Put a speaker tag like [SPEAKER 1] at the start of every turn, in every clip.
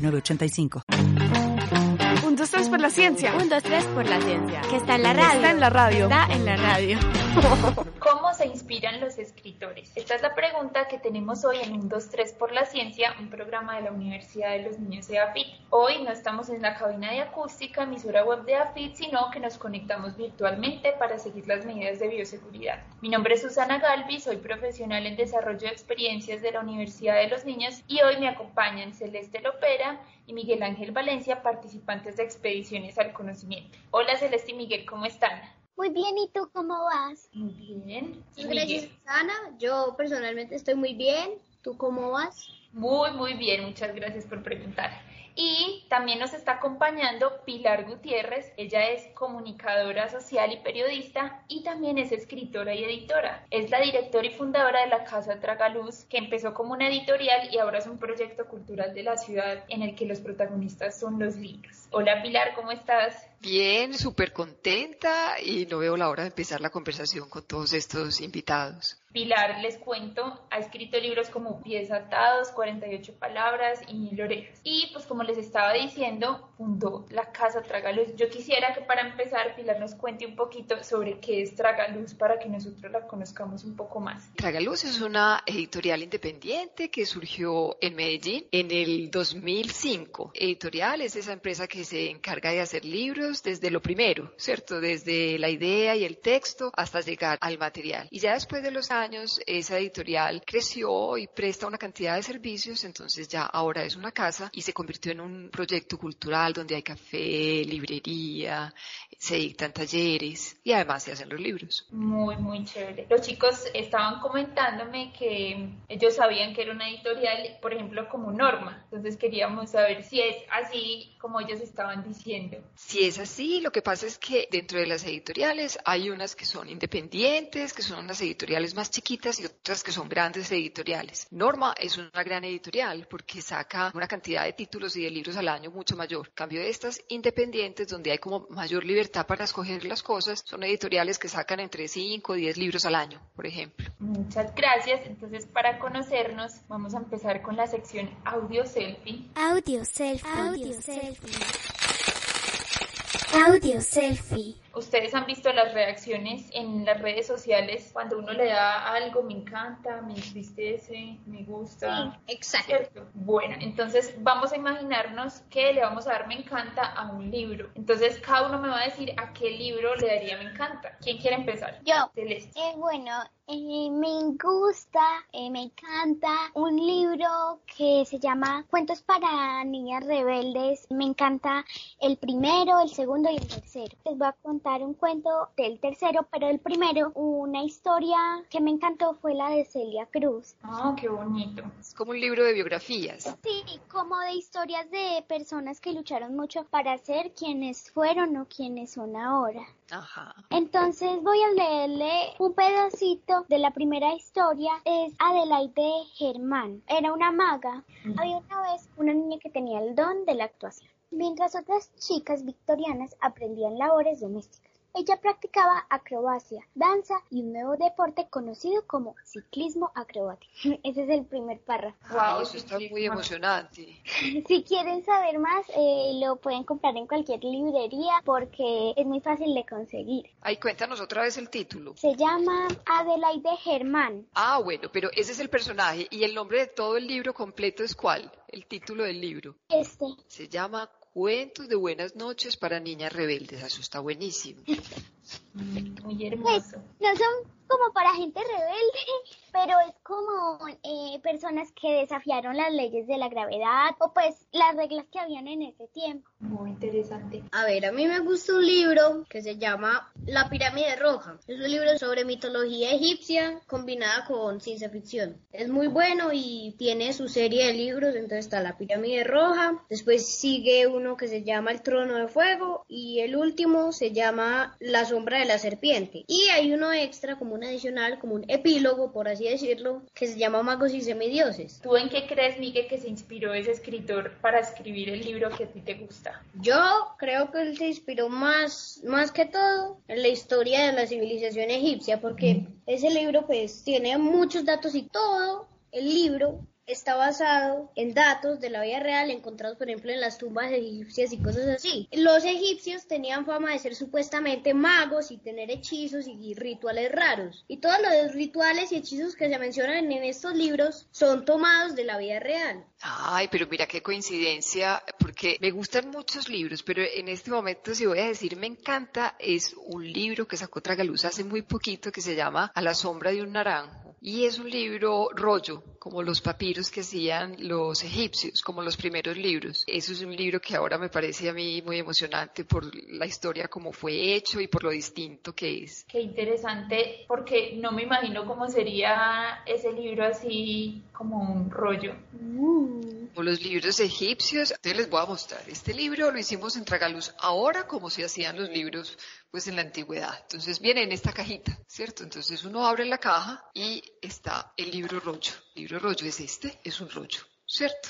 [SPEAKER 1] 985.
[SPEAKER 2] Por la ciencia.
[SPEAKER 3] Un, dos, tres por la ciencia. Que está en la radio.
[SPEAKER 2] Está en la radio.
[SPEAKER 3] Está en la radio.
[SPEAKER 4] ¿Cómo se inspiran los escritores? Esta es la pregunta que tenemos hoy en Un, dos, tres por la ciencia, un programa de la Universidad de los Niños de AFIT. Hoy no estamos en la cabina de acústica, emisora web de AFIT, sino que nos conectamos virtualmente para seguir las medidas de bioseguridad. Mi nombre es Susana Galvi, soy profesional en desarrollo de experiencias de la Universidad de los Niños y hoy me acompañan Celeste Lopera y Miguel Ángel Valencia, participantes de expediciones al conocimiento. Hola Celeste y Miguel, ¿cómo están?
[SPEAKER 5] Muy bien, ¿y tú cómo vas?
[SPEAKER 4] Muy bien.
[SPEAKER 6] Gracias, Susana. Yo personalmente estoy muy bien. ¿Tú cómo vas?
[SPEAKER 4] Muy, muy bien. Muchas gracias por preguntar. Y también nos está acompañando Pilar Gutiérrez. Ella es comunicadora social y periodista y también es escritora y editora. Es la directora y fundadora de la Casa Tragaluz, que empezó como una editorial y ahora es un proyecto cultural de la ciudad en el que los protagonistas son los libros. Hola Pilar, ¿cómo estás?
[SPEAKER 7] Bien, súper contenta y no veo la hora de empezar la conversación con todos estos invitados.
[SPEAKER 4] Pilar, les cuento, ha escrito libros como Pies atados, 48 palabras y Mil orejas. Y pues como les estaba diciendo, fundó la Casa Tragaluz. Yo quisiera que para empezar Pilar nos cuente un poquito sobre qué es Tragaluz para que nosotros la conozcamos un poco más.
[SPEAKER 7] Tragaluz es una editorial independiente que surgió en Medellín en el 2005. Editorial es esa empresa que se encarga de hacer libros desde lo primero, ¿cierto? Desde la idea y el texto hasta llegar al material. Y ya después de los años, esa editorial creció y presta una cantidad de servicios, entonces ya ahora es una casa y se convirtió en un proyecto cultural donde hay café, librería, se dictan talleres y además se hacen los libros.
[SPEAKER 4] Muy, muy chévere. Los chicos estaban comentándome que ellos sabían que era una editorial, por ejemplo, como Norma. Entonces queríamos saber si es así como ellos estaban diciendo.
[SPEAKER 7] Si es así, lo que pasa es que dentro de las editoriales hay unas que son independientes, que son unas editoriales más chiquitas y otras que son grandes editoriales. Norma es una gran editorial porque saca una cantidad de títulos y de libros al año mucho mayor. En cambio de estas independientes, donde hay como mayor libertad para escoger las cosas, son editoriales que sacan entre 5 o 10 libros al año, por ejemplo.
[SPEAKER 4] Muchas gracias. Entonces, para conocernos, vamos a empezar con la sección audio selfie.
[SPEAKER 5] Audio selfie. Audio selfie. Audio selfie.
[SPEAKER 4] Ustedes han visto las reacciones en las redes sociales cuando uno le da algo, me encanta, me entristece, me gusta.
[SPEAKER 6] Sí, exacto.
[SPEAKER 4] ¿Cierto? Bueno, entonces vamos a imaginarnos que le vamos a dar me encanta a un libro. Entonces cada uno me va a decir a qué libro le daría me encanta. ¿Quién quiere empezar?
[SPEAKER 5] Yo.
[SPEAKER 4] Celeste.
[SPEAKER 5] Eh, bueno, eh, me gusta, eh, me encanta un libro que se llama Cuentos para niñas rebeldes. Me encanta el primero, el segundo y el tercero. Les voy a contar un cuento del tercero, pero el primero, una historia que me encantó fue la de Celia Cruz.
[SPEAKER 4] Ah, qué bonito.
[SPEAKER 7] Es como un libro de biografías.
[SPEAKER 5] Sí, como de historias de personas que lucharon mucho para ser quienes fueron o quienes son ahora.
[SPEAKER 7] Ajá.
[SPEAKER 5] Entonces voy a leerle un pedacito de la primera historia. Es Adelaide Germán. Era una maga. Había una vez una niña que tenía el don de la actuación, mientras otras chicas victorianas aprendían labores domésticas. Ella practicaba acrobacia, danza y un nuevo deporte conocido como ciclismo acrobático. Ese es el primer párrafo.
[SPEAKER 7] Wow, eso está muy emocionante.
[SPEAKER 5] Si quieren saber más, eh, lo pueden comprar en cualquier librería porque es muy fácil de conseguir.
[SPEAKER 7] Ay, cuéntanos otra vez el título.
[SPEAKER 5] Se llama Adelaide Germán.
[SPEAKER 7] Ah, bueno, pero ese es el personaje y el nombre de todo el libro completo es cuál? El título del libro.
[SPEAKER 5] Este.
[SPEAKER 7] Se llama Cuentos de buenas noches para niñas rebeldes. Eso está buenísimo.
[SPEAKER 4] Muy hermoso.
[SPEAKER 5] no son como para gente rebelde, pero es como eh, personas que desafiaron las leyes de la gravedad o pues las reglas que habían en ese tiempo.
[SPEAKER 4] Muy interesante.
[SPEAKER 6] A ver, a mí me gusta un libro que se llama La pirámide roja. Es un libro sobre mitología egipcia combinada con ciencia ficción. Es muy bueno y tiene su serie de libros, entonces está La pirámide roja, después sigue uno que se llama El trono de fuego y el último se llama La sombra de la serpiente. Y hay uno extra como un adicional, como un epílogo, por así decirlo, que se llama Magos y Semidioses.
[SPEAKER 4] ¿Tú en qué crees, Miguel, que se inspiró ese escritor para escribir el libro que a ti te gusta?
[SPEAKER 6] Yo creo que él se inspiró más, más que todo en la historia de la civilización egipcia, porque ese libro pues tiene muchos datos y todo el libro está basado en datos de la vida real encontrados, por ejemplo, en las tumbas egipcias y cosas así. Los egipcios tenían fama de ser supuestamente magos y tener hechizos y rituales raros. Y todos los rituales y hechizos que se mencionan en estos libros son tomados de la vida real.
[SPEAKER 7] Ay, pero mira qué coincidencia, porque me gustan muchos libros, pero en este momento si voy a decir me encanta, es un libro que sacó Tragaluz hace muy poquito que se llama A la sombra de un naranjo. Y es un libro rollo, como los papiros que hacían los egipcios, como los primeros libros. Eso es un libro que ahora me parece a mí muy emocionante por la historia, como fue hecho y por lo distinto que es.
[SPEAKER 4] Qué interesante, porque no me imagino cómo sería ese libro así como un rollo.
[SPEAKER 7] Como los libros egipcios, entonces les voy a mostrar. Este libro lo hicimos en Tragaluz ahora como se hacían los libros pues en la antigüedad. Entonces viene en esta cajita, ¿cierto? Entonces uno abre la caja y está el libro rollo. El libro rollo es este, es un rollo. ¿Cierto?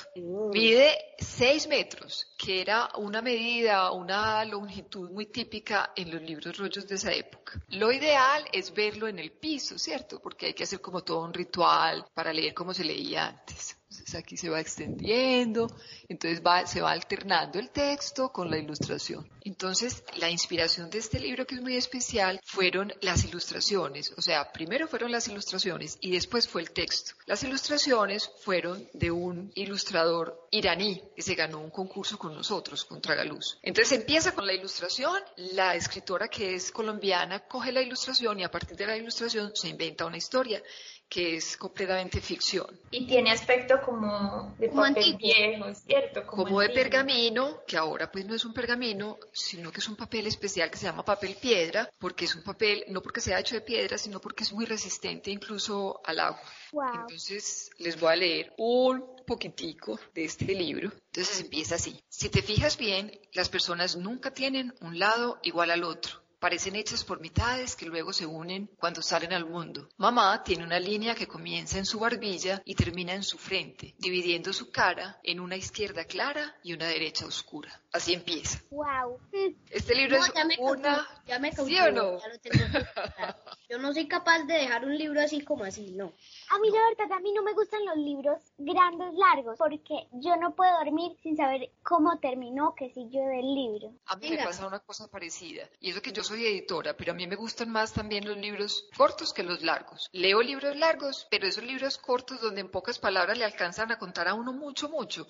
[SPEAKER 7] Mide 6 metros, que era una medida, una longitud muy típica en los libros rollos de esa época. Lo ideal es verlo en el piso, ¿cierto? Porque hay que hacer como todo un ritual para leer como se leía antes. Entonces aquí se va extendiendo, entonces se va alternando el texto con la ilustración. Entonces la inspiración de este libro que es muy especial fueron las ilustraciones, o sea, primero fueron las ilustraciones y después fue el texto. Las ilustraciones fueron de un ilustrador iraní que se ganó un concurso con nosotros, con Tragaluz. Entonces empieza con la ilustración, la escritora que es colombiana coge la ilustración y a partir de la ilustración se inventa una historia que es completamente ficción.
[SPEAKER 4] Y tiene aspecto como de
[SPEAKER 6] Como
[SPEAKER 4] papel
[SPEAKER 6] antiguo.
[SPEAKER 4] viejo, ¿cierto?
[SPEAKER 7] Como de pergamino, que ahora pues no es un pergamino, sino que es un papel especial que se llama papel piedra, porque es un papel, no porque sea hecho de piedra, sino porque es muy resistente incluso al agua.
[SPEAKER 5] Wow.
[SPEAKER 7] Entonces les voy a leer un poquitico de este libro. Entonces empieza así. Si te fijas bien, las personas nunca tienen un lado igual al otro. Parecen hechas por mitades que luego se unen cuando salen al mundo. Mamá tiene una línea que comienza en su barbilla y termina en su frente, dividiendo su cara en una izquierda clara y una derecha oscura. Así empieza.
[SPEAKER 5] Wow.
[SPEAKER 7] Este libro
[SPEAKER 6] No,
[SPEAKER 7] es
[SPEAKER 6] ya me
[SPEAKER 7] una...
[SPEAKER 6] cautivó, ya me
[SPEAKER 7] ¿Sí
[SPEAKER 6] cautivó,
[SPEAKER 7] o no?
[SPEAKER 6] ya lo tengo. Yo no soy capaz de dejar un libro así como así, no.
[SPEAKER 5] A mí la verdad, a mí no me gustan los libros grandes, largos, porque yo no puedo dormir sin saber cómo terminó, qué siguió del libro.
[SPEAKER 7] A mí me
[SPEAKER 6] Venga.
[SPEAKER 7] pasa una cosa parecida. Y eso que yo soy editora, pero a mí me gustan más también los libros cortos que los largos. Leo libros largos, pero esos libros cortos donde en pocas palabras le alcanzan a contar a uno mucho, mucho.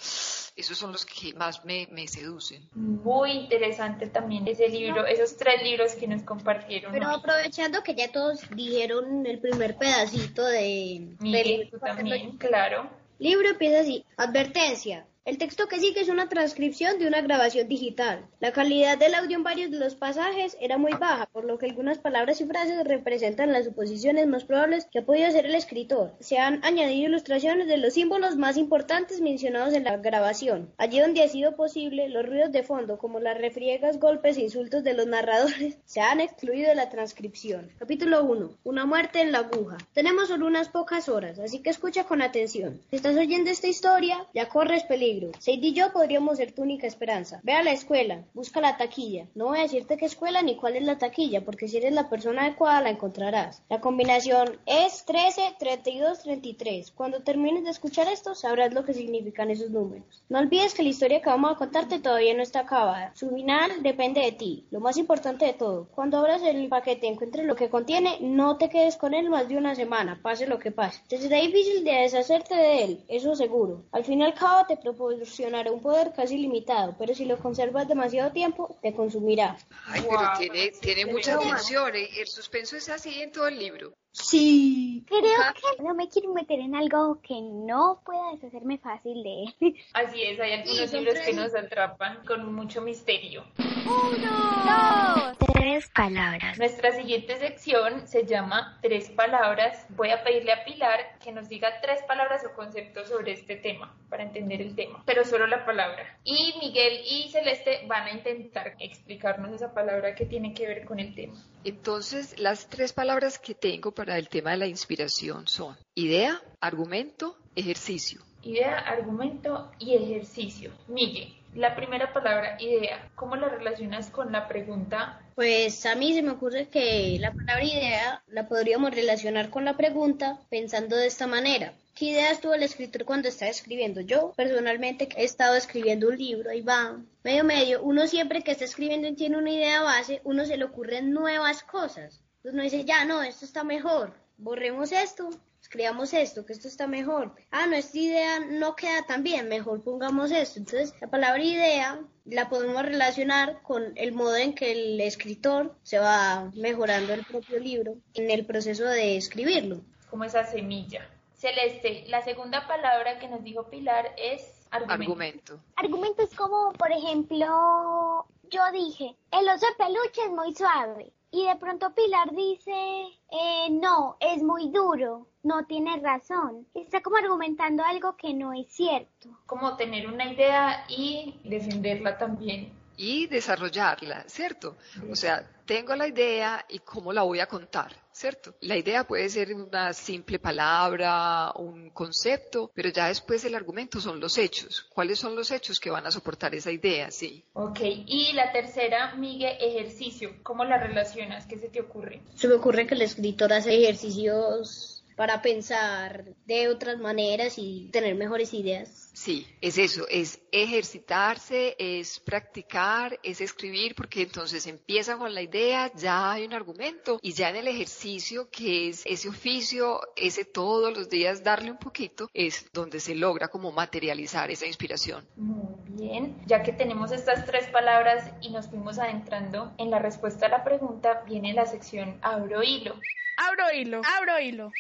[SPEAKER 7] Esos son los que más me, me seducen.
[SPEAKER 4] Muy interesante también ese libro, esos tres libros que nos compartieron.
[SPEAKER 6] Pero
[SPEAKER 4] hoy.
[SPEAKER 6] aprovechando que ya todos dijeron el primer pedacito de,
[SPEAKER 4] Miguel, tú también, claro.
[SPEAKER 6] libro empieza así. Advertencia. El texto que sigue es una transcripción de una grabación digital. La calidad del audio en varios de los pasajes era muy baja, por lo que algunas palabras y frases representan las suposiciones más probables que ha podido hacer el escritor. Se han añadido ilustraciones de los símbolos más importantes mencionados en la grabación. Allí donde ha sido posible, los ruidos de fondo, como las refriegas, golpes e insultos de los narradores, se han excluido de la transcripción. Capítulo 1. Una muerte en la aguja. Tenemos solo unas pocas horas, así que escucha con atención. Si estás oyendo esta historia, ya corres peligro. Sadie y yo podríamos ser tu única esperanza. Ve a la escuela, busca la taquilla. No voy a decirte qué escuela ni cuál es la taquilla, porque si eres la persona adecuada la encontrarás. La combinación es 13, 32, 33. Cuando termines de escuchar esto, sabrás lo que significan esos números. No olvides que la historia que vamos a contarte todavía no está acabada. Su final depende de ti. Lo más importante de todo, cuando abras el paquete y encuentres lo que contiene, no te quedes con él más de una semana, pase lo que pase. Te será difícil de deshacerte de él, eso seguro. Al fin y al cabo te propuse proporcionará un poder casi limitado, pero si lo conservas demasiado tiempo, te consumirá.
[SPEAKER 7] Ay, pero tiene, tiene mucha tensión. ¿eh? El suspenso es así en todo el libro.
[SPEAKER 6] Sí.
[SPEAKER 5] Creo que no me quiero meter en algo que no pueda deshacerme fácil de él.
[SPEAKER 4] Así es, hay algunos libros que nos atrapan con mucho misterio.
[SPEAKER 5] Uno, dos, tres palabras.
[SPEAKER 4] Nuestra siguiente sección se llama Tres palabras. Voy a pedirle a Pilar que nos diga tres palabras o conceptos sobre este tema, para entender el tema, pero solo la palabra. Y Miguel y Celeste van a intentar explicarnos esa palabra que tiene que ver con el tema.
[SPEAKER 7] Entonces, las tres palabras que tengo para el tema de la inspiración son idea, argumento, ejercicio.
[SPEAKER 4] Idea, argumento y ejercicio. Miguel, la primera palabra, idea, ¿cómo la relacionas con la pregunta?
[SPEAKER 6] Pues a mí se me ocurre que la palabra idea la podríamos relacionar con la pregunta pensando de esta manera. ¿Qué ideas tuvo el escritor cuando estaba escribiendo? Yo personalmente he estado escribiendo un libro, y va, medio medio, uno siempre que está escribiendo y tiene una idea base, uno se le ocurren nuevas cosas. Entonces uno dice, ya no, esto está mejor, borremos esto, escribamos esto, que esto está mejor. Ah, no, esta idea no queda tan bien, mejor pongamos esto. Entonces, la palabra idea la podemos relacionar con el modo en que el escritor se va mejorando el propio libro en el proceso de escribirlo.
[SPEAKER 4] Como esa semilla. Celeste, la segunda palabra que nos dijo Pilar es argumento.
[SPEAKER 7] Argumento.
[SPEAKER 5] Argumento es como, por ejemplo, yo dije, el oso de peluche es muy suave. Y de pronto Pilar dice, eh, no, es muy duro, no tiene razón. Está como argumentando algo que no es cierto.
[SPEAKER 4] Como tener una idea y defenderla también
[SPEAKER 7] y desarrollarla, ¿cierto? O sea, tengo la idea y cómo la voy a contar, ¿cierto? La idea puede ser una simple palabra, un concepto, pero ya después el argumento son los hechos. ¿Cuáles son los hechos que van a soportar esa idea? Sí.
[SPEAKER 4] Ok, y la tercera, Miguel, ejercicio. ¿Cómo la relacionas? ¿Qué se te ocurre?
[SPEAKER 6] Se me ocurre que el escritor hace ejercicios para pensar de otras maneras y tener mejores ideas.
[SPEAKER 7] Sí, es eso, es ejercitarse, es practicar, es escribir, porque entonces empieza con la idea, ya hay un argumento y ya en el ejercicio, que es ese oficio, ese todos los días darle un poquito, es donde se logra como materializar esa inspiración.
[SPEAKER 4] Muy bien, ya que tenemos estas tres palabras y nos fuimos adentrando en la respuesta a la pregunta, viene la sección abro hilo.
[SPEAKER 2] Abro hilo, abro hilo.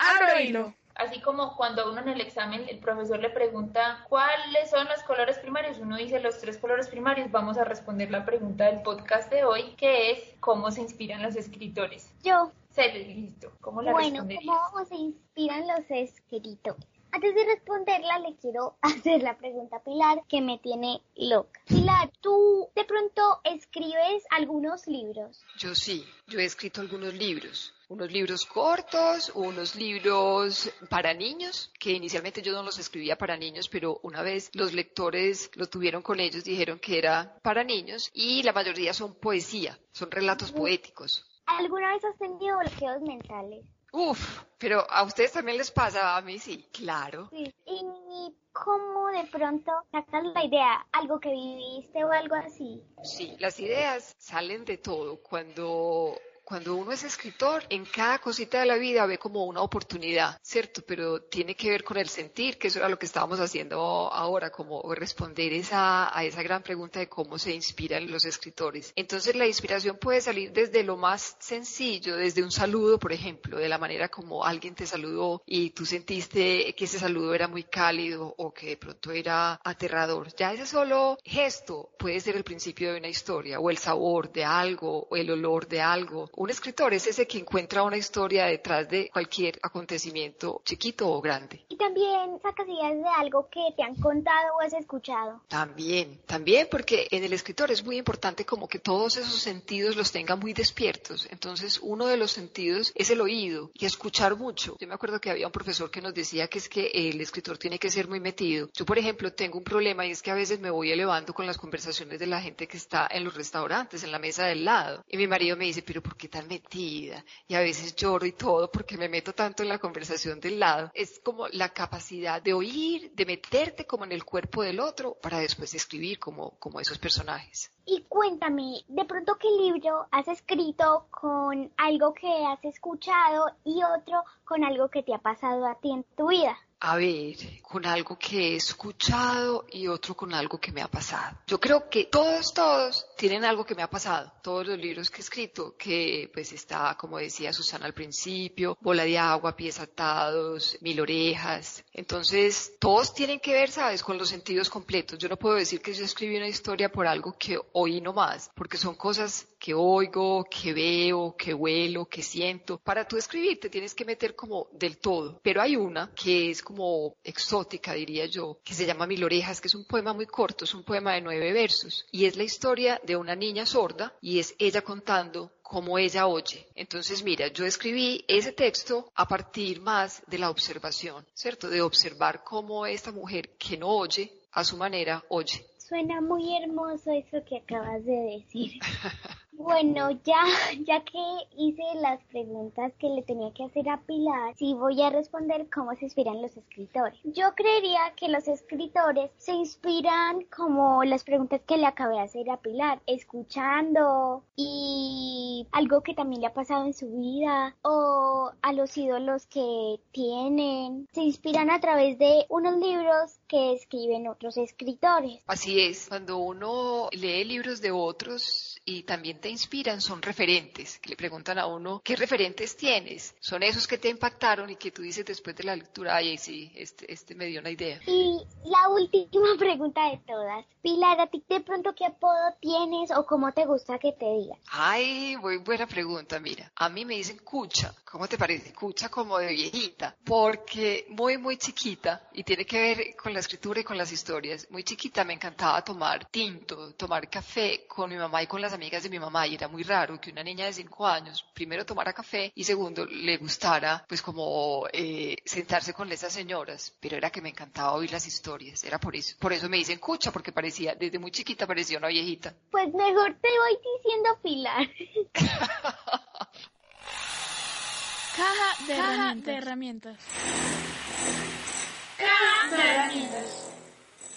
[SPEAKER 2] Abro hilo.
[SPEAKER 4] Así como cuando uno en el examen el profesor le pregunta cuáles son los colores primarios, uno dice los tres colores primarios, vamos a responder la pregunta del podcast de hoy, que es ¿cómo se inspiran los escritores?
[SPEAKER 5] Yo.
[SPEAKER 4] Se listo. ¿Cómo la
[SPEAKER 5] bueno, ¿cómo se inspiran los escritores? Antes de responderla, le quiero hacer la pregunta a Pilar que me tiene loca. Pilar, ¿tú de pronto escribes algunos libros?
[SPEAKER 7] Yo sí, yo he escrito algunos libros unos libros cortos, unos libros para niños, que inicialmente yo no los escribía para niños, pero una vez los lectores lo tuvieron con ellos, dijeron que era para niños y la mayoría son poesía, son relatos poéticos.
[SPEAKER 5] ¿Alguna vez has tenido bloqueos mentales?
[SPEAKER 7] Uf, pero a ustedes también les pasa, a mí sí, claro.
[SPEAKER 5] Sí. ¿Y cómo de pronto sacas la idea? ¿Algo que viviste o algo así?
[SPEAKER 7] Sí, las ideas salen de todo. Cuando cuando uno es escritor, en cada cosita de la vida ve como una oportunidad, ¿cierto? Pero tiene que ver con el sentir, que eso era lo que estábamos haciendo ahora, como responder esa, a esa gran pregunta de cómo se inspiran los escritores. Entonces la inspiración puede salir desde lo más sencillo, desde un saludo, por ejemplo, de la manera como alguien te saludó y tú sentiste que ese saludo era muy cálido o que de pronto era aterrador. Ya ese solo gesto puede ser el principio de una historia, o el sabor de algo, o el olor de algo, un escritor es ese que encuentra una historia detrás de cualquier acontecimiento chiquito o grande.
[SPEAKER 5] Y también sacas ideas de algo que te han contado o has escuchado.
[SPEAKER 7] También, también porque en el escritor es muy importante como que todos esos sentidos los tenga muy despiertos. Entonces uno de los sentidos es el oído y escuchar mucho. Yo me acuerdo que había un profesor que nos decía que es que el escritor tiene que ser muy metido. Yo por ejemplo tengo un problema y es que a veces me voy elevando con las conversaciones de la gente que está en los restaurantes, en la mesa del lado. Y mi marido me dice, pero ¿por qué tan metida y a veces lloro y todo porque me meto tanto en la conversación del lado. Es como la capacidad de oír, de meterte como en el cuerpo del otro para después escribir como, como esos personajes.
[SPEAKER 5] Y cuéntame, de pronto qué libro has escrito con algo que has escuchado y otro con algo que te ha pasado a ti en tu vida.
[SPEAKER 7] A ver, con algo que he escuchado y otro con algo que me ha pasado. Yo creo que todos, todos tienen algo que me ha pasado. Todos los libros que he escrito, que pues está, como decía Susana al principio, Bola de agua, pies atados, mil orejas. Entonces, todos tienen que ver, ¿sabes? Con los sentidos completos. Yo no puedo decir que yo escribí una historia por algo que oí nomás, porque son cosas que oigo, que veo, que huelo, que siento. Para tú escribir te tienes que meter como del todo. Pero hay una que es como exótica, diría yo, que se llama Mil Orejas, que es un poema muy corto, es un poema de nueve versos. Y es la historia de una niña sorda y es ella contando cómo ella oye. Entonces, mira, yo escribí ese texto a partir más de la observación, ¿cierto? De observar cómo esta mujer que no oye, a su manera, oye.
[SPEAKER 5] Suena muy hermoso eso que acabas de decir. Bueno, ya, ya que hice las preguntas que le tenía que hacer a Pilar, sí voy a responder cómo se inspiran los escritores. Yo creería que los escritores se inspiran como las preguntas que le acabé de hacer a Pilar, escuchando y algo que también le ha pasado en su vida o a los ídolos que tienen. Se inspiran a través de unos libros que escriben otros escritores.
[SPEAKER 7] Así es, cuando uno lee libros de otros y también te inspiran son referentes, que le preguntan a uno, ¿qué referentes tienes? Son esos que te impactaron y que tú dices después de la lectura, ay, sí, este, este me dio una idea.
[SPEAKER 5] Y la última pregunta de todas, Pilar, ¿a ti de pronto qué apodo tienes o cómo te gusta que te digan?
[SPEAKER 7] Ay, muy buena pregunta, mira. A mí me dicen cucha. ¿Cómo te parece? Cucha como de viejita. Porque muy, muy chiquita, y tiene que ver con la escritura y con las historias, muy chiquita me encantaba tomar tinto, tomar café con mi mamá y con las amigas de mi mamá y era muy raro que una niña de cinco años primero tomara café y segundo le gustara pues como eh, sentarse con esas señoras, pero era que me encantaba oír las historias, era por eso. Por eso me dicen cucha, porque parecía, desde muy chiquita parecía una viejita.
[SPEAKER 5] Pues mejor te voy diciendo Pilar.
[SPEAKER 2] Caja de De herramientas. Caja de herramientas.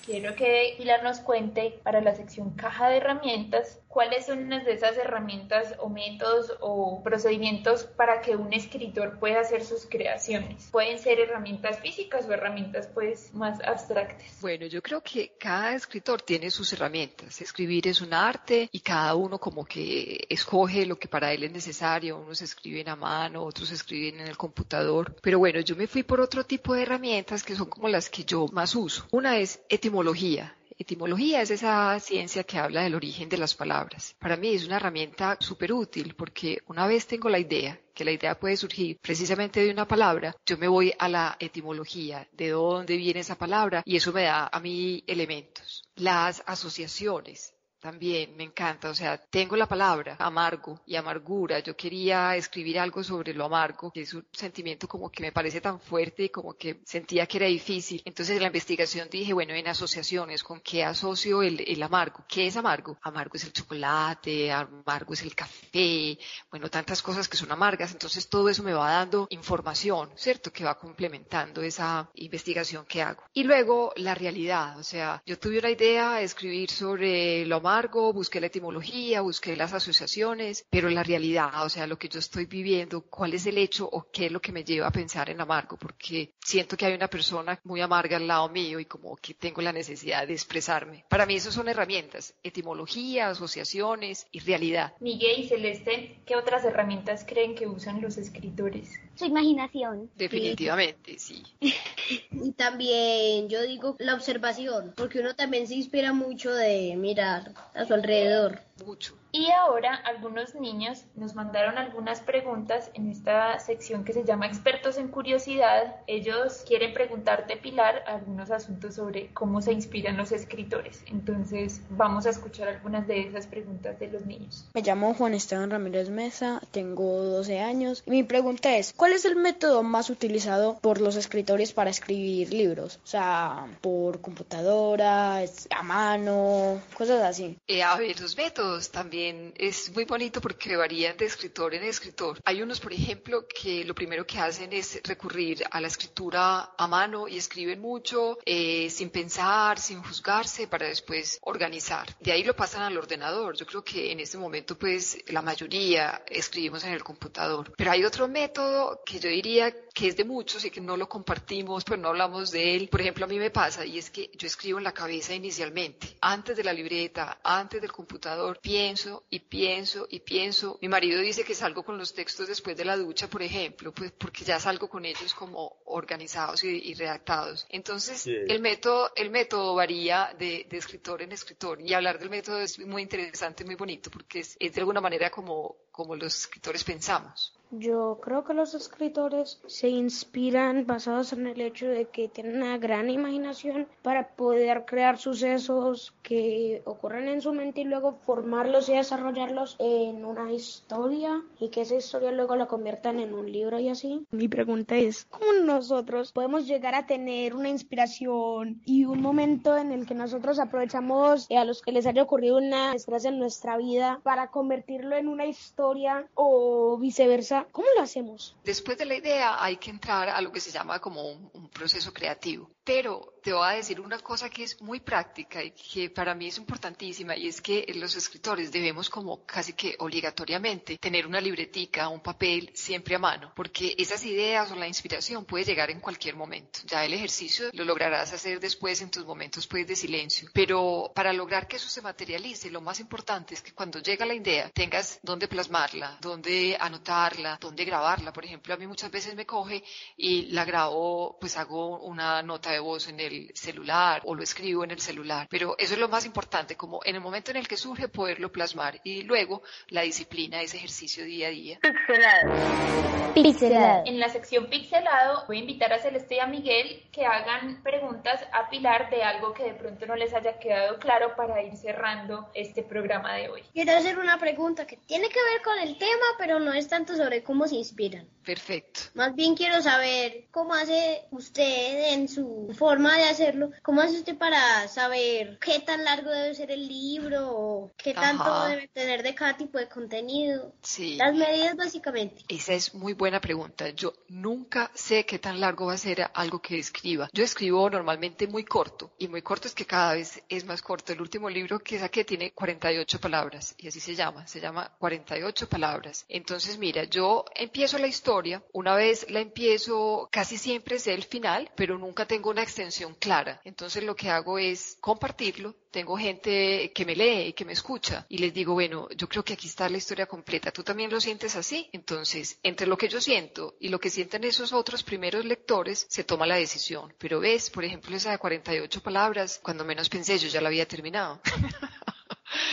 [SPEAKER 4] Quiero que Pilar nos cuente para la sección caja de herramientas cuáles son unas de esas herramientas o métodos o procedimientos para que un escritor pueda hacer sus creaciones. Pueden ser herramientas físicas o herramientas pues más abstractas.
[SPEAKER 7] Bueno, yo creo que cada escritor tiene sus herramientas. Escribir es un arte y cada uno como que escoge lo que para él es necesario. Unos escriben a mano, otros escriben en el computador. Pero bueno, yo me fui por otro tipo de herramientas que son como las que yo más uso. Una es etimología. Etimología es esa ciencia que habla del origen de las palabras. Para mí es una herramienta súper útil porque una vez tengo la idea, que la idea puede surgir precisamente de una palabra, yo me voy a la etimología, de dónde viene esa palabra y eso me da a mí elementos. Las asociaciones también me encanta, o sea, tengo la palabra amargo y amargura, yo quería escribir algo sobre lo amargo, que es un sentimiento como que me parece tan fuerte y como que sentía que era difícil. Entonces en la investigación dije, bueno, en asociaciones, ¿con qué asocio el, el amargo? ¿Qué es amargo? Amargo es el chocolate, amargo es el café, bueno, tantas cosas que son amargas, entonces todo eso me va dando información, ¿cierto? Que va complementando esa investigación que hago. Y luego la realidad, o sea, yo tuve una idea de escribir sobre lo amargo, busqué la etimología, busqué las asociaciones, pero la realidad, o sea, lo que yo estoy viviendo, cuál es el hecho o qué es lo que me lleva a pensar en amargo, porque siento que hay una persona muy amarga al lado mío y como que tengo la necesidad de expresarme. Para mí eso son herramientas, etimología, asociaciones y realidad.
[SPEAKER 4] Miguel y Celeste, ¿qué otras herramientas creen que usan los escritores?
[SPEAKER 5] Su imaginación.
[SPEAKER 7] Definitivamente, sí.
[SPEAKER 6] y también yo digo la observación, porque uno también se inspira mucho de mirar a su alrededor.
[SPEAKER 7] Mucho.
[SPEAKER 4] Y ahora algunos niños nos mandaron algunas preguntas en esta sección que se llama Expertos en Curiosidad. Ellos quieren preguntarte, Pilar, algunos asuntos sobre cómo se inspiran los escritores. Entonces vamos a escuchar algunas de esas preguntas de los niños.
[SPEAKER 8] Me llamo Juan Esteban Ramírez Mesa, tengo 12 años y mi pregunta es, ¿cuál es el método más utilizado por los escritores para escribir libros? O sea, por computadora, a mano, cosas así.
[SPEAKER 7] Eh, a ver, los métodos también es muy bonito porque varían de escritor en escritor. Hay unos, por ejemplo, que lo primero que hacen es recurrir a la escritura a mano y escriben mucho, eh, sin pensar, sin juzgarse, para después organizar. De ahí lo pasan al ordenador. Yo creo que en este momento, pues, la mayoría escribimos en el computador. Pero hay otro método que yo diría que es de muchos y que no lo compartimos, pero no hablamos de él. Por ejemplo, a mí me pasa y es que yo escribo en la cabeza inicialmente, antes de la libreta, antes del computador, pienso y pienso y pienso. Mi marido dice que salgo con los textos después de la ducha, por ejemplo, pues porque ya salgo con ellos como organizados y, redactados. Entonces, el método, el método varía de, escritor en escritor y hablar del método es muy interesante, muy bonito, porque es, es de alguna manera como, como los escritores pensamos.
[SPEAKER 9] Yo creo que los escritores se inspiran basados en el hecho de que tienen una gran imaginación para poder crear sucesos que ocurren en su mente y luego formarlos y desarrollarlos en una historia y que esa historia luego la conviertan en un libro y así. Mi pregunta es, ¿cómo nosotros podemos llegar a tener una inspiración y un momento en el que nosotros aprovechamos a los que les haya ocurrido una desgracia en nuestra vida para convertirlo en una historia o viceversa? ¿Cómo lo hacemos?
[SPEAKER 7] Después de la idea hay que entrar a lo que se llama como un, proceso creativo. Pero te voy a decir una cosa que es muy práctica y que para mí es importantísima y es que los escritores debemos como casi que obligatoriamente tener una libretica, un papel siempre a mano, porque esas ideas o la inspiración puede llegar en cualquier momento. Ya el ejercicio lo lograrás hacer después en tus momentos pues de silencio, pero para lograr que eso se materialice, lo más importante es que cuando llega la idea tengas dónde plasmarla, dónde anotarla, dónde grabarla. Por ejemplo, a mí muchas veces me coge y la grabo, pues hago una nota de voz en el celular o lo escribo en el celular. Pero eso es lo más importante, como en el momento en el que surge poderlo plasmar y luego la disciplina, ese ejercicio día a día.
[SPEAKER 4] Pixelado. Pixelado. En la sección pixelado voy a invitar a Celeste y a Miguel que hagan preguntas a Pilar de algo que de pronto no les haya quedado claro para ir cerrando este programa de hoy.
[SPEAKER 6] Quiero hacer una pregunta que tiene que ver con el tema, pero no es tanto sobre cómo se inspiran.
[SPEAKER 7] Perfecto.
[SPEAKER 6] Más bien quiero saber cómo hace usted en su forma de hacerlo, cómo hace usted para saber qué tan largo debe ser el libro o qué tanto debe tener de cada tipo de contenido.
[SPEAKER 7] Sí.
[SPEAKER 6] Las medidas básicamente.
[SPEAKER 7] Esa es muy buena pregunta. Yo nunca sé qué tan largo va a ser algo que escriba. Yo escribo normalmente muy corto y muy corto es que cada vez es más corto. El último libro que saqué tiene 48 palabras y así se llama, se llama 48 palabras. Entonces, mira, yo empiezo la historia, una vez la empiezo, casi siempre sé el final, pero nunca tengo una extensión clara. Entonces lo que hago es compartirlo. Tengo gente que me lee y que me escucha y les digo, bueno, yo creo que aquí está la historia completa. ¿Tú también lo sientes así? Entonces, entre lo que yo siento y lo que sienten esos otros primeros lectores, se toma la decisión. Pero ves, por ejemplo, esa de 48 palabras, cuando menos pensé, yo ya la había terminado.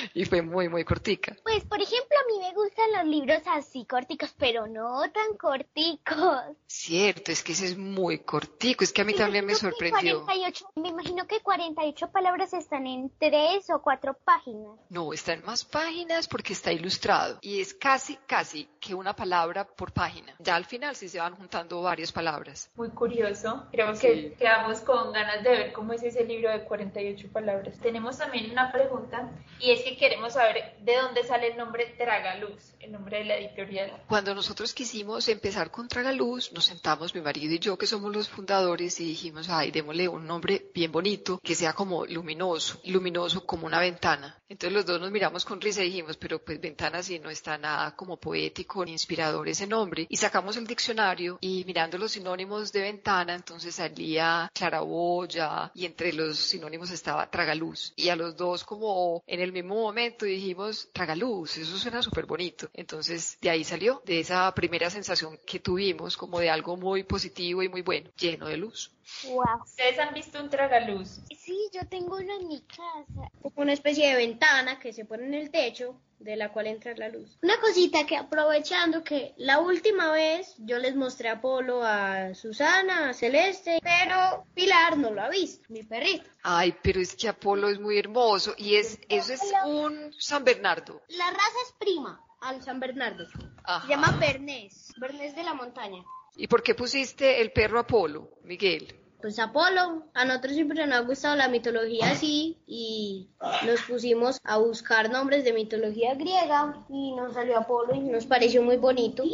[SPEAKER 7] y fue muy, muy cortica.
[SPEAKER 5] Pues, por ejemplo, a mí me gustan los libros así corticos, pero no tan corticos.
[SPEAKER 7] Cierto, es que ese es muy cortico, es que a mí también me sorprendió.
[SPEAKER 5] 48, me imagino que 48 palabras están en tres o cuatro páginas.
[SPEAKER 7] No, está en más páginas porque está ilustrado y es casi, casi que una palabra por página. Ya al final sí se van juntando varias palabras.
[SPEAKER 4] Muy curioso, creo que quedamos con ganas de ver cómo es ese libro de 48 palabras. Tenemos también una pregunta y es que queremos saber de dónde sale el nombre Tragaluz, el nombre de la editorial.
[SPEAKER 7] Cuando nosotros quisimos empezar con Tragaluz, nos sentamos mi marido y yo, que somos los fundadores, y dijimos, ay, démosle un nombre bien bonito, que sea como luminoso, luminoso como una ventana. Entonces los dos nos miramos con risa y dijimos, pero pues ventana si no está nada como poético ni inspirador ese nombre. Y sacamos el diccionario y mirando los sinónimos de ventana, entonces salía claraboya y entre los sinónimos estaba tragaluz. Y a los dos como en el mismo momento dijimos, tragaluz, eso suena súper bonito. Entonces de ahí salió, de esa primera sensación que tuvimos como de algo muy positivo y muy bueno, lleno de luz.
[SPEAKER 5] Wow.
[SPEAKER 4] ¿Ustedes han visto un tragaluz?
[SPEAKER 5] Sí, yo tengo uno en mi casa.
[SPEAKER 6] Una especie de ventana que se pone en el techo de la cual entra la luz. Una cosita que aprovechando que la última vez yo les mostré a Polo, a Susana, a Celeste, pero Pilar no lo ha visto, mi perrito.
[SPEAKER 7] Ay, pero es que Apolo es muy hermoso y es eso es un San Bernardo.
[SPEAKER 6] La raza es prima al San Bernardo. Se llama Bernés, Bernés de la montaña.
[SPEAKER 7] ¿Y por qué pusiste el perro Apolo, Miguel?
[SPEAKER 6] Pues Apolo. A nosotros siempre nos ha gustado la mitología así y nos pusimos a buscar nombres de mitología griega y nos salió Apolo y nos pareció muy bonito.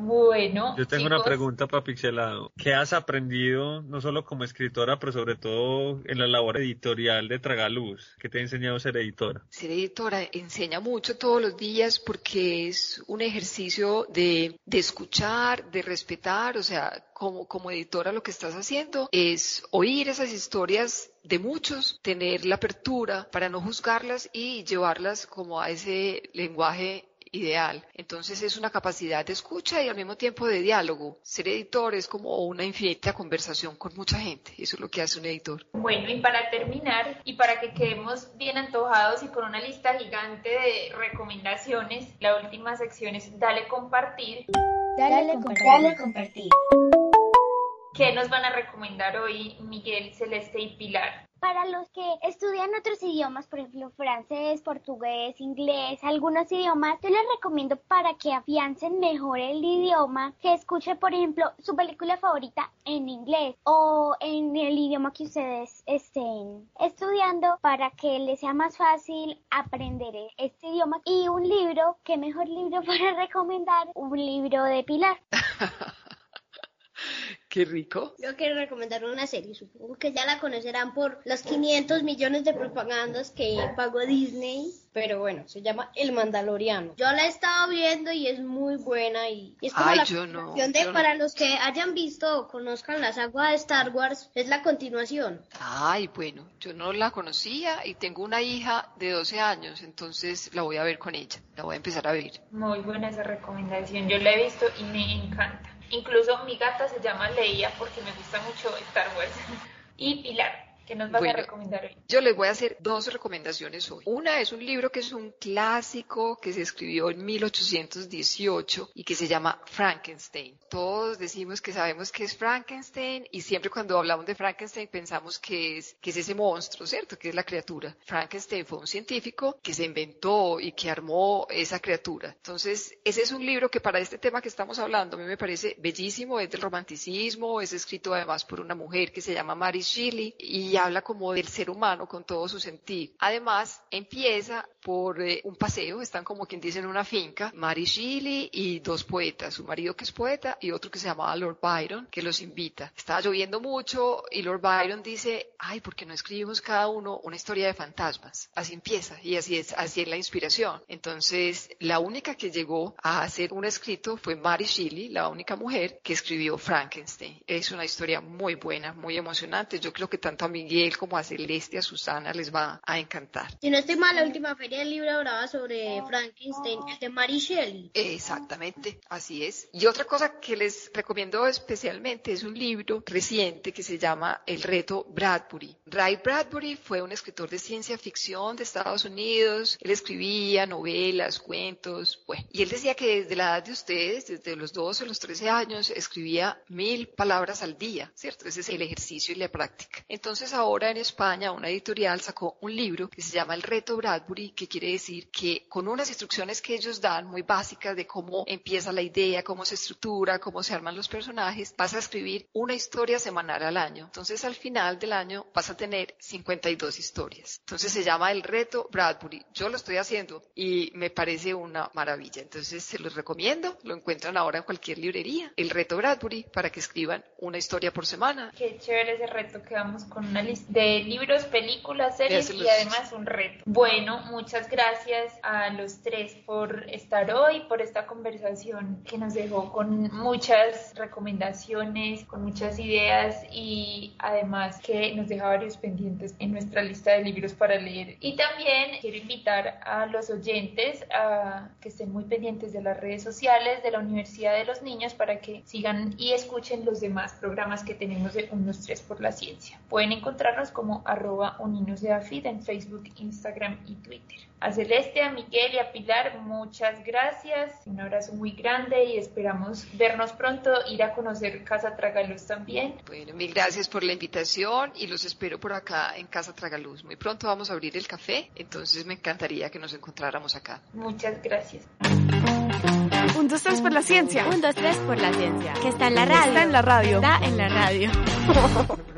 [SPEAKER 4] Bueno.
[SPEAKER 10] Yo tengo una pregunta para Pixelado. ¿Qué has aprendido, no solo como escritora, pero sobre todo en la labor editorial de Tragaluz? ¿Qué te ha enseñado ser editora?
[SPEAKER 7] Ser editora enseña mucho todos los días porque es un ejercicio de, de escuchar, de respetar, o sea, como, como editora lo que estás haciendo es oír esas historias de muchos, tener la apertura para no juzgarlas y llevarlas como a ese lenguaje ideal. Entonces es una capacidad de escucha y al mismo tiempo de diálogo. Ser editor es como una infinita conversación con mucha gente. Eso es lo que hace un editor.
[SPEAKER 4] Bueno, y para terminar y para que quedemos bien antojados y con una lista gigante de recomendaciones, la última sección es Dale compartir.
[SPEAKER 5] Dale, compartir. Dale compartir.
[SPEAKER 4] ¿Qué nos van a recomendar hoy Miguel, Celeste y Pilar?
[SPEAKER 5] Para los que estudian otros idiomas, por ejemplo francés, portugués, inglés, algunos idiomas, yo les recomiendo para que afiancen mejor el idioma que escuchen, por ejemplo, su película favorita en inglés o en el idioma que ustedes estén estudiando para que les sea más fácil aprender este idioma. Y un libro, ¿qué mejor libro para recomendar? Un libro de Pilar.
[SPEAKER 7] Qué rico.
[SPEAKER 6] Yo quiero recomendar una serie, supongo que ya la conocerán por los 500 millones de propagandas que pagó Disney, pero bueno, se llama El Mandaloriano. Yo la he estado viendo y es muy buena y, es como la continuación de, para los que hayan visto o conozcan la saga de Star Wars, es la continuación.
[SPEAKER 7] Ay, bueno, yo no la conocía y tengo una hija de 12 años, entonces la voy a ver con ella, la voy a empezar a ver.
[SPEAKER 4] Muy buena esa recomendación, yo la he visto y me encanta. Incluso mi gata se llama Leia porque me gusta mucho Star Wars. y Pilar, ¿Qué nos vas a recomendar hoy?
[SPEAKER 7] Yo les voy a hacer dos recomendaciones hoy. Una es un libro que es un clásico que se escribió en 1818 y que se llama Frankenstein. Todos decimos que sabemos que es Frankenstein y siempre cuando hablamos de Frankenstein pensamos que es, que es ese monstruo, ¿cierto? Que es la criatura. Frankenstein fue un científico que se inventó y que armó esa criatura. Entonces, ese es un libro que para este tema que estamos hablando a mí me parece bellísimo, es del romanticismo, es escrito además por una mujer que se llama Mary Shelley y habla como del ser humano con todo su sentido. Además, empieza por eh, un paseo, están como quien dice en una finca, Mary Shelley y dos poetas, su marido que es poeta y otro que se llamaba Lord Byron, que los invita. Estaba lloviendo mucho y Lord Byron dice, ay, ¿por qué no escribimos cada uno una historia de fantasmas? Así empieza y así es, así es la inspiración. Entonces, la única que llegó a hacer un escrito fue Mary Shelley, la única mujer que escribió Frankenstein. Es una historia muy buena, muy emocionante. Yo creo que tanto a Miguel como a Celeste, a Susana les va a encantar.
[SPEAKER 6] Si no estoy mal, la última feria del libro hablaba sobre Frankenstein, el de Mary Shelley.
[SPEAKER 7] Exactamente, así es. Y otra cosa que les recomiendo especialmente es un libro reciente que se llama El reto Bradbury. Ray Bradbury fue un escritor de ciencia ficción de Estados Unidos. Él escribía novelas, cuentos, bueno. Y él decía que desde la edad de ustedes, desde los 12 o los 13 años, escribía mil palabras al día, ¿cierto? Ese es el ejercicio y la práctica. Entonces ahora en España una editorial sacó un libro que se llama El reto Bradbury, que quiere decir que con unas instrucciones que ellos dan muy básicas de cómo empieza la idea, cómo se estructura, cómo se arman los personajes, vas a escribir una historia semanal al año. Entonces al final del año vas a tener 52 historias. Entonces se llama El reto Bradbury. Yo lo estoy haciendo y me parece una maravilla. Entonces se los recomiendo. Lo encuentran ahora en cualquier librería. El reto Bradbury para que escriban una historia por semana.
[SPEAKER 4] Qué chévere ese reto que vamos con una de libros, películas, series y además un reto. Bueno, muchas gracias a los tres por estar hoy, por esta conversación que nos dejó con muchas recomendaciones, con muchas ideas y además que nos deja varios pendientes en nuestra lista de libros para leer. Y también quiero invitar a los oyentes a que estén muy pendientes de las redes sociales de la Universidad de los Niños para que sigan y escuchen los demás programas que tenemos de Unos Tres por la Ciencia. Pueden encontrarnos como arroba uninos de AFID en Facebook, Instagram y Twitter. A Celeste, a Miguel y a Pilar, muchas gracias. Un abrazo muy grande y esperamos vernos pronto, ir a conocer Casa Tragaluz también.
[SPEAKER 7] Bueno, mil gracias por la invitación y los espero por acá en Casa Tragaluz. Muy pronto vamos a abrir el café, entonces me encantaría que nos encontráramos acá.
[SPEAKER 4] Muchas gracias.
[SPEAKER 2] Un, dos, tres por la ciencia.
[SPEAKER 3] Un, dos, tres por la ciencia. Que está en la radio.
[SPEAKER 2] Está en la radio.
[SPEAKER 3] Está en la radio.